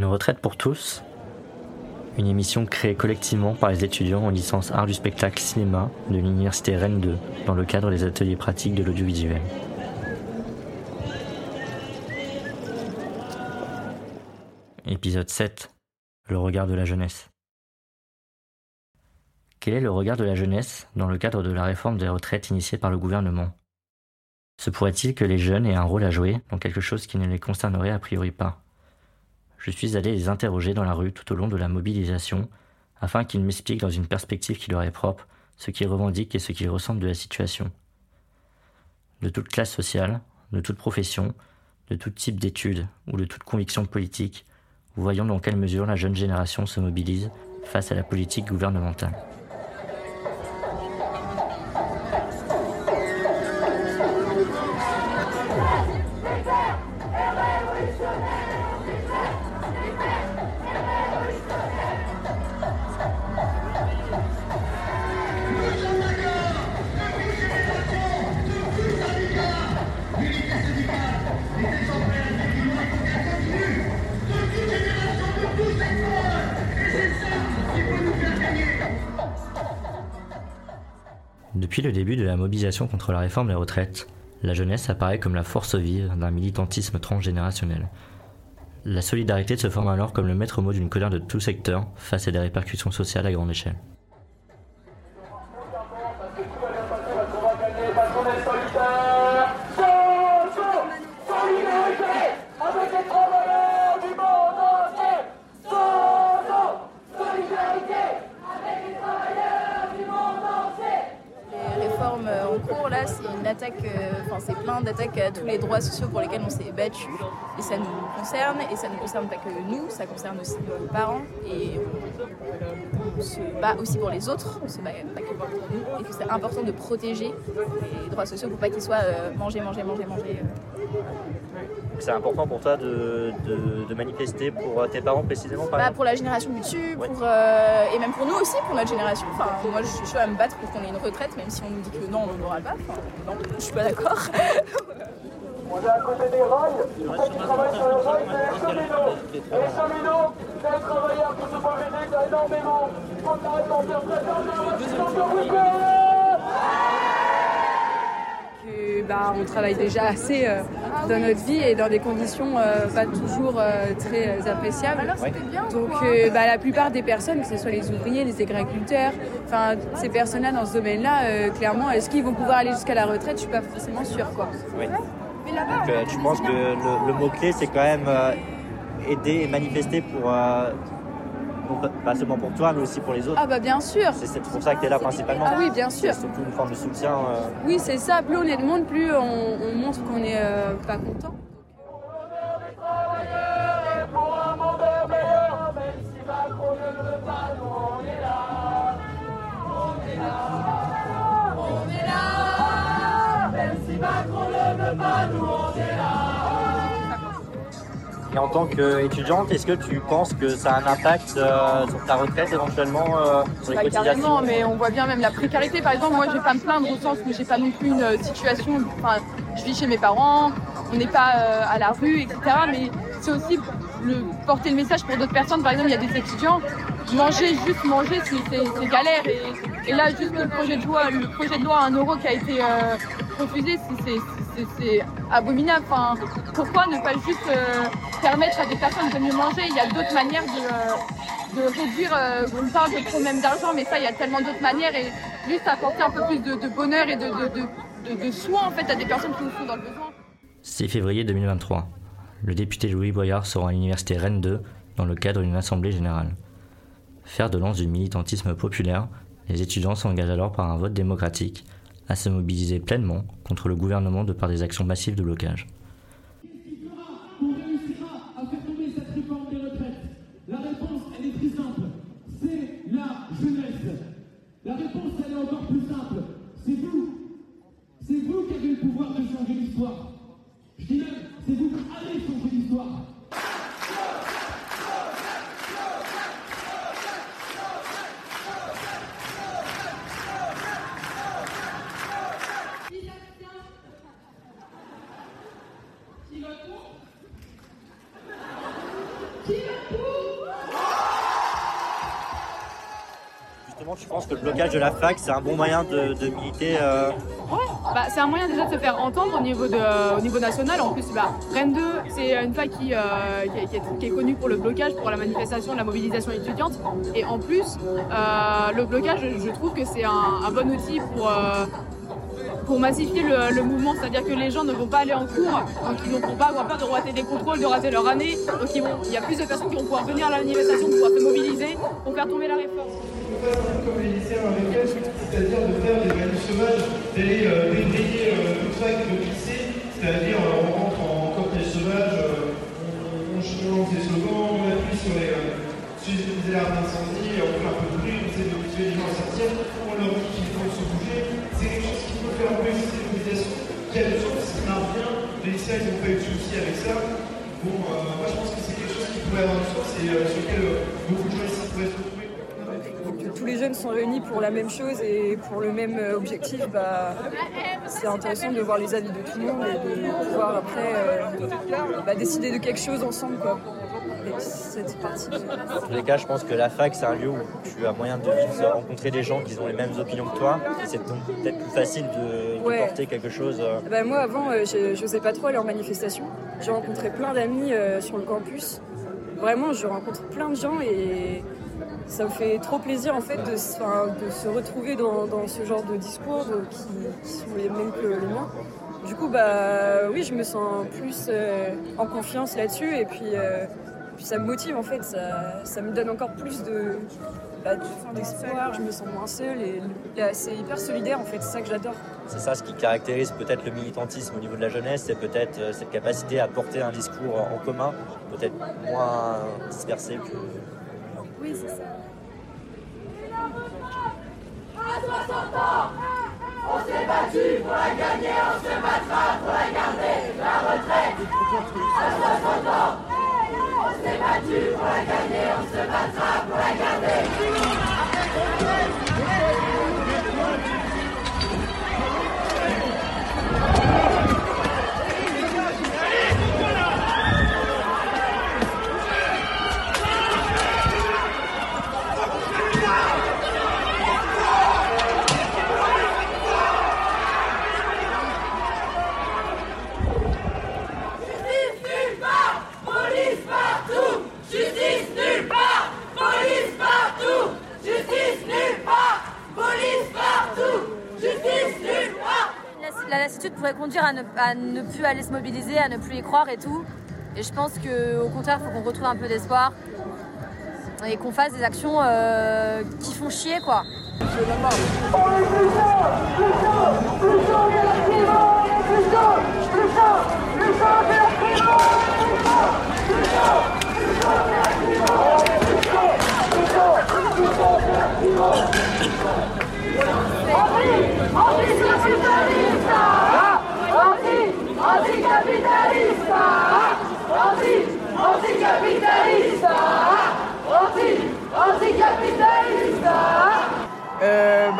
Une retraite pour tous Une émission créée collectivement par les étudiants en licence art du spectacle cinéma de l'université Rennes 2 dans le cadre des ateliers pratiques de l'audiovisuel. Épisode 7 Le regard de la jeunesse. Quel est le regard de la jeunesse dans le cadre de la réforme des retraites initiée par le gouvernement? Se pourrait-il que les jeunes aient un rôle à jouer dans quelque chose qui ne les concernerait a priori pas? Je suis allé les interroger dans la rue tout au long de la mobilisation, afin qu'ils m'expliquent dans une perspective qui leur est propre ce qu'ils revendiquent et ce qu'ils ressentent de la situation. De toute classe sociale, de toute profession, de tout type d'études ou de toute conviction politique, voyons dans quelle mesure la jeune génération se mobilise face à la politique gouvernementale. Depuis le début de la mobilisation contre la réforme des retraites, la jeunesse apparaît comme la force vive d'un militantisme transgénérationnel. La solidarité se forme alors comme le maître mot d'une colère de tout secteur face à des répercussions sociales à grande échelle. C'est plein d'attaques à tous les droits sociaux pour lesquels on s'est battu. Et ça nous concerne, et ça ne concerne pas que nous, ça concerne aussi nos parents. Et on, se bat aussi pour les autres, on se bat pas que pour nous. Et c'est important de protéger les droits sociaux pour pas qu'ils soient euh, mangés, mangés, mangés, mangés. C'est important pour toi de, manifester pour euh, tes parents précisément bah, Pour la génération du dessus, euh, et même pour nous aussi, pour notre génération. Enfin, moi je suis chaud à me battre pour qu'on ait une retraite, même si on nous dit que non, on n'en aura pas. Enfin, non, je suis pas d'accord. On est à côté des rails, ceux qui travaillent sur les rails, c'est les cheminots. Et les cheminots, c'est les travailleurs qui se font aider énormément. Faut arrêter d'en faire très bah, on travaille déjà assez euh, dans notre vie et dans des conditions euh, pas toujours euh, très appréciables. Donc bah, la plupart des personnes, que ce soit les ouvriers, les agriculteurs, enfin ces personnes-là dans ce domaine-là, clairement, est-ce qu'ils vont pouvoir aller jusqu'à la retraite? Je suis pas forcément sûre. Quoi. Oui. Donc, tu penses que le, le mot-clé, c'est quand même aider et manifester pour pas seulement pour toi, mais aussi pour les autres. Ah bah bien sûr. C'est pour ça que tu es là principalement. Ah oui, bien sûr. C'est surtout une forme de soutien. Euh. Oui, c'est ça. Plus on est de monde, plus on, montre qu'on n'est euh, pas content. Et en tant qu'étudiante, est-ce que tu penses que ça a un impact euh, sur ta retraite éventuellement euh, sur les bah, Carrément, mais on voit bien même la précarité. Par exemple, moi, je vais pas me plaindre au sens où j'ai pas non plus une euh, situation. Enfin, je vis chez mes parents, on n'est pas à la rue, etc. Mais c'est aussi le, porter le message pour d'autres personnes. Par exemple, il y a des étudiants, manger, juste manger, c'est galère. Et, là, juste le projet de loi, le projet de loi à 1 euro qui a été refusé, c'est abominable. Enfin, pourquoi ne pas juste permettre à des personnes de mieux manger? Il y a d'autres manières de, de réduire. Euh, on parle de problème d'argent, mais ça, il y a tellement d'autres manières. Et juste apporter un peu plus de, bonheur et de, de, soins en fait, à des personnes qui nous font dans le besoin. 6 février 2023. Le député Louis Boyard sera à l'université Rennes 2 dans le cadre d'une assemblée générale. Faire de lance du militantisme populaire, les étudiants s'engagent alors par un vote démocratique à se mobiliser pleinement contre le gouvernement de par des actions massives de blocage. Le blocage de la fac, c'est un bon moyen de, militer euh bah, c'est un moyen déjà de se faire entendre au niveau, niveau national. En plus, bah, Rennes 2, c'est une fac qui, euh, qui, est, connue pour le blocage, pour la manifestation, la mobilisation étudiante. Et en plus, euh, le blocage, je trouve que c'est un, bon outil pour pour massifier le, mouvement, c'est-à-dire que les gens ne vont pas aller en cours, donc ils ne vont pas avoir peur de rater des contrôles, de rater leur année. Donc il y a plus de personnes qui vont pouvoir venir à la manifestation, pouvoir se mobiliser pour faire tomber la réforme. Comme les lycéens avec eux, c'est-à-dire de faire des manifs sauvages, d'aller euh, débrayer euh, toute fac de lycée, c'est-à-dire euh, on rentre en cortège sauvage, on, lance des slogans, on appuie sur les, sur les alarmes d'incendie, on fait un peu de bruit, on essaie de motiver les gens à sortir, on leur dit qu'il faut se bouger. C'est quelque chose qui peut faire enlever cette mobilisation qui a de sens, ça marche bien. Les lycéens, ils n'ont pas eu de soucis avec ça. Bon, moi je pense que c'est quelque chose qui pourrait avoir du sens et sur lequel beaucoup de gens ici pourraient se retrouver tous les jeunes sont réunis pour la même chose et pour le même euh, objectif, bah, c'est intéressant de voir les avis de tout le monde et de pouvoir après euh, bah, décider de quelque chose ensemble. Quoi. Cette partie Dans tous les cas, je pense que la fac, c'est un lieu où tu as moyen de rencontrer des gens qui ont les mêmes opinions que toi. C'est donc peut-être plus facile de, porter quelque chose. Euh. Bah, moi, avant, je n'osais pas trop aller en manifestation. J'ai rencontré plein d'amis sur le campus. Vraiment, je rencontre plein de gens et ça me fait trop plaisir en fait de, se retrouver dans, ce genre de discours qui, sont les mêmes que les miens. Du coup, bah oui, je me sens plus euh, en confiance là-dessus et euh, puis, ça me motive en fait, ça, me donne encore plus de, bah, d'espoir, je me sens moins seule et, c'est hyper solidaire en fait, c'est ça que j'adore. C'est ça ce qui caractérise peut-être le militantisme au niveau de la jeunesse, c'est peut-être euh, cette capacité à porter un discours en commun, peut-être moins dispersé que. Oui, c'est ça. À 60 ans, on s'est battu pour la gagner, on se battra pour la garder, la retraite. À 60 ans, battu pour la gagner, on se battra pour la garder. Pourrait conduire à ne, plus aller se mobiliser, à ne plus y croire et tout. Et je pense qu'au contraire, il faut qu'on retrouve un peu d'espoir et qu'on fasse des actions euh, qui font chier quoi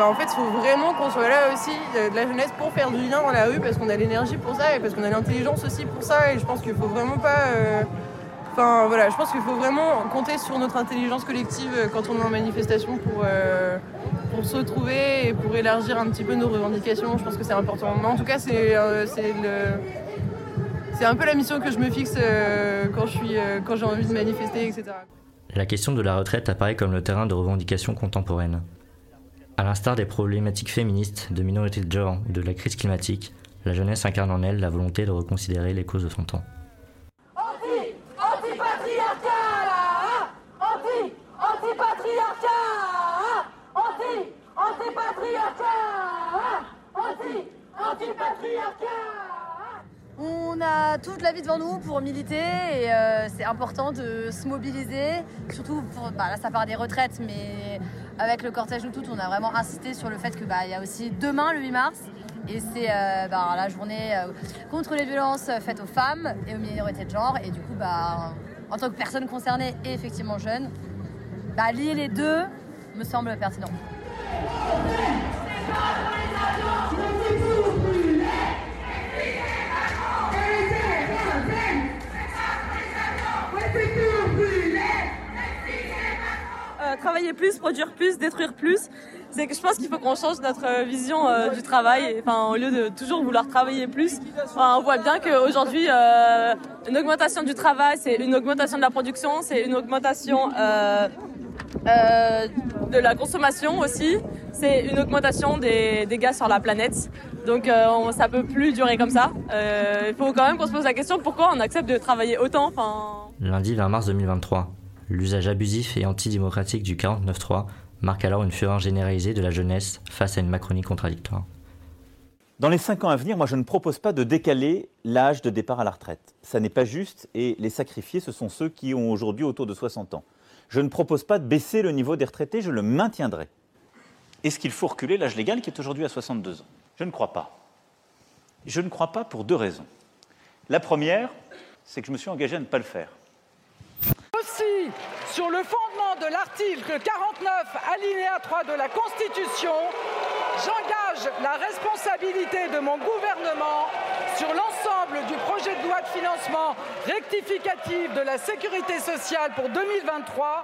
bah en fait, il faut vraiment qu'on soit là aussi, de la jeunesse, pour faire du lien dans la rue, parce qu'on a l'énergie pour ça et parce qu'on a l'intelligence aussi pour ça. Et je pense qu'il faut vraiment pas. Euh, enfin voilà, je pense qu'il faut vraiment compter sur notre intelligence collective euh, quand on est en manifestation pour, pour se retrouver et pour élargir un petit peu nos revendications. Je pense que c'est important. Mais en tout cas, c'est le c'est un peu la mission que je me fixe euh, quand euh, j'ai envie de manifester, etc. La question de la retraite apparaît comme le terrain de revendication contemporaine. À l'instar des problématiques féministes, de minorité de genre ou de la crise climatique, la jeunesse incarne en elle la volonté de reconsidérer les causes de son temps. Anti, anti-patriarcat Anti, anti-patriarcat Anti, anti-patriarcat Anti, anti-patriarcat on a toute la vie devant nous pour militer et euh, c'est important de se mobiliser, surtout pour, bah, là ça part des retraites, mais avec le cortège Nous Toutes, on a vraiment insisté sur le fait qu'il bah, y a aussi demain, le 8 mars, et c'est euh, bah, la journée euh, contre les violences faites aux femmes et aux minorités de genre. Et du coup, en tant que personne concernée et effectivement jeune, lier les deux me semble pertinent. Plus, produire plus, détruire plus. C'est que je pense qu'il faut qu'on change notre vision du travail. Enfin, au lieu de toujours vouloir travailler plus, on voit bien qu'aujourd'hui, une augmentation du travail, c'est une augmentation de la production, c'est une augmentation de la consommation aussi. C'est une augmentation des dégâts sur la planète. Donc euh, ça peut plus durer comme ça. Euh, il faut quand même qu'on se pose la question pourquoi on accepte de travailler autant? Lundi 20 mars 2023, l'usage abusif et antidémocratique du 49.3 marque alors une fureur généralisée de la jeunesse face à une Macronie contradictoire. Dans les cinq ans à venir, moi je ne propose pas de décaler l'âge de départ à la retraite. Ça n'est pas juste et les sacrifiés, ce sont ceux qui ont aujourd'hui autour de 60 ans. Je ne propose pas de baisser le niveau des retraités, je le maintiendrai. Est-ce qu'il faut reculer l'âge légal qui est aujourd'hui à 62 ans? Je ne crois pas. Je ne crois pas pour deux raisons. La première, c'est que je me suis engagé à ne pas le faire. Sur le fondement de l'article 49, alinéa 3 de la Constitution, j'engage la responsabilité de mon gouvernement sur l'ensemble du projet de loi de financement rectificatif de la sécurité sociale pour 2023.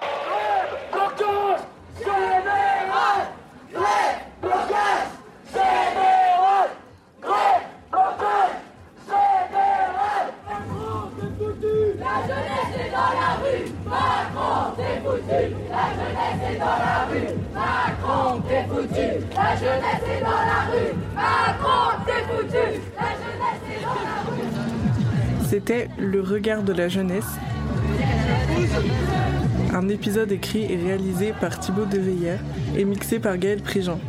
C'était Le regard de la jeunesse. Un épisode écrit et réalisé par Thibaut Deveillère et mixé par Gaël Prigent.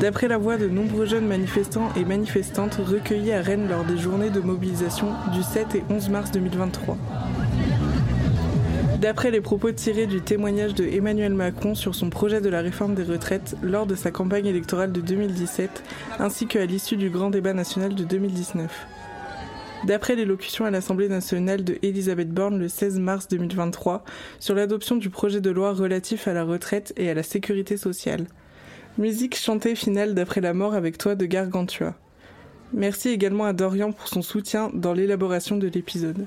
D'après la voix de nombreux jeunes manifestants et manifestantes recueillis à Rennes lors des journées de mobilisation du 7 et 11 mars 2023. D'après les propos tirés du témoignage de Emmanuel Macron sur son projet de la réforme des retraites lors de sa campagne électorale de 2017, ainsi qu'à l'issue du grand débat national de 2019. D'après l'élocution à l'Assemblée nationale de Elisabeth Borne le 16 mars 2023 sur l'adoption du projet de loi relatif à la retraite et à la sécurité sociale. Musique chantée finale d'après la mort avec toi de Gargantua. Merci également à Dorian pour son soutien dans l'élaboration de l'épisode.